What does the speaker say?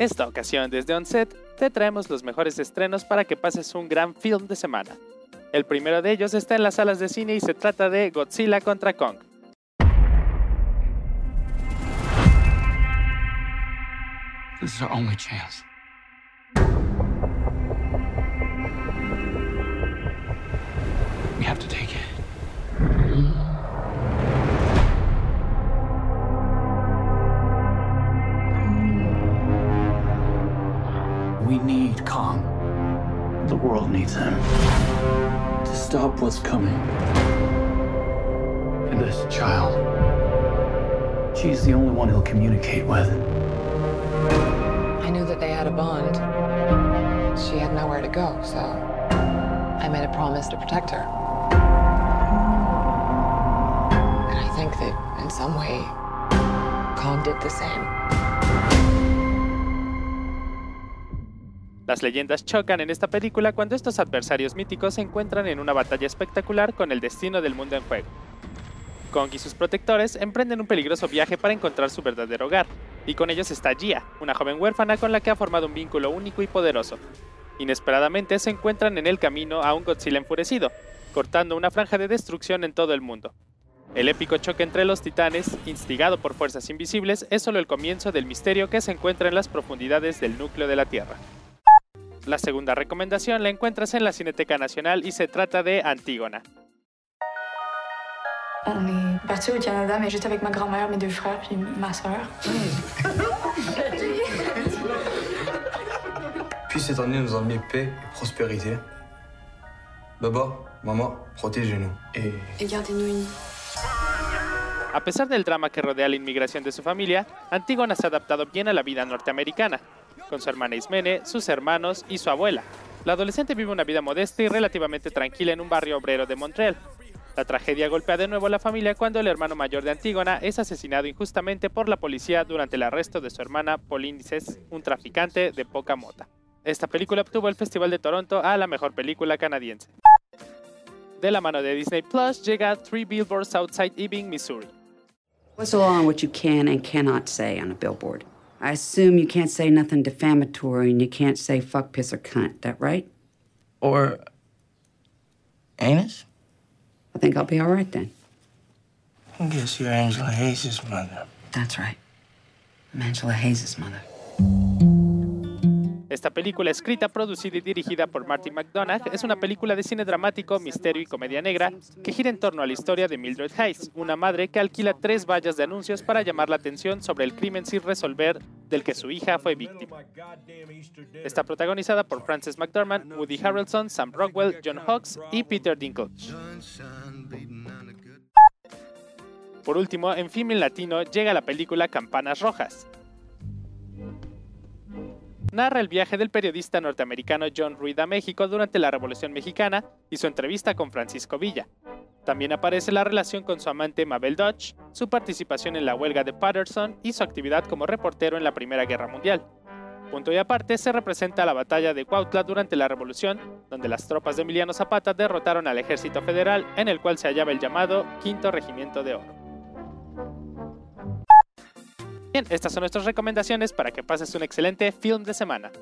Esta ocasión desde Onset te traemos los mejores estrenos para que pases un gran film de semana. El primero de ellos está en las salas de cine y se trata de Godzilla contra Kong. This is our only chance. We have to take it. We need Kong. The world needs him to stop what's coming. And this child, she's the only one he'll communicate with. I knew that they had a bond. She had nowhere to go, so I made a promise to protect her. And I think that in some way, Kong did the same. Las leyendas chocan en esta película cuando estos adversarios míticos se encuentran en una batalla espectacular con el destino del mundo en juego. Kong y sus protectores emprenden un peligroso viaje para encontrar su verdadero hogar, y con ellos está Gia, una joven huérfana con la que ha formado un vínculo único y poderoso. Inesperadamente se encuentran en el camino a un Godzilla enfurecido, cortando una franja de destrucción en todo el mundo. El épico choque entre los titanes, instigado por fuerzas invisibles, es solo el comienzo del misterio que se encuentra en las profundidades del núcleo de la Tierra. La segunda recomendación la encuentras en la Cineteca Nacional y se trata de Antígona. On est parti au Canada, mais juste avec ma grand-mère, mes deux frères, puis ma sœur. Puis cette année nous a emmené paix et prospérité. Baba, maman, protégez-nous. Et Et gardez-nous unis. A pesar del drama que rodea la inmigración de su familia, Antígona se ha adaptado bien a la vida norteamericana, con su hermana Ismene, sus hermanos y su abuela. La adolescente vive una vida modesta y relativamente tranquila en un barrio obrero de Montreal. La tragedia golpea de nuevo a la familia cuando el hermano mayor de Antígona es asesinado injustamente por la policía durante el arresto de su hermana Polinices, un traficante de poca mota. Esta película obtuvo el Festival de Toronto a la mejor película canadiense. De la mano de Disney Plus llega Three Billboards Outside Ebbing, Missouri. What's what you can and cannot say on a billboard? I assume you can't say nothing defamatory and you can't say fuck, piss, or cunt. That right? Or anus? I think I'll be all right then. I guess you're Angela Hayes' mother. That's right. I'm Angela Hayes' mother. Esta película, escrita, producida y dirigida por Martin McDonagh, es una película de cine dramático, misterio y comedia negra que gira en torno a la historia de Mildred Hayes, una madre que alquila tres vallas de anuncios para llamar la atención sobre el crimen sin resolver del que su hija fue víctima. Está protagonizada por Frances McDormand, Woody Harrelson, Sam Rockwell, John Hawkes y Peter Dinklage. Por último, en film latino llega la película Campanas Rojas, narra el viaje del periodista norteamericano John Reed a México durante la Revolución Mexicana y su entrevista con Francisco Villa. También aparece la relación con su amante Mabel Dodge, su participación en la huelga de Patterson y su actividad como reportero en la Primera Guerra Mundial. Punto y aparte se representa la batalla de Cuautla durante la Revolución, donde las tropas de Emiliano Zapata derrotaron al ejército federal en el cual se hallaba el llamado Quinto Regimiento de Oro. Bien, estas son nuestras recomendaciones para que pases un excelente film de semana.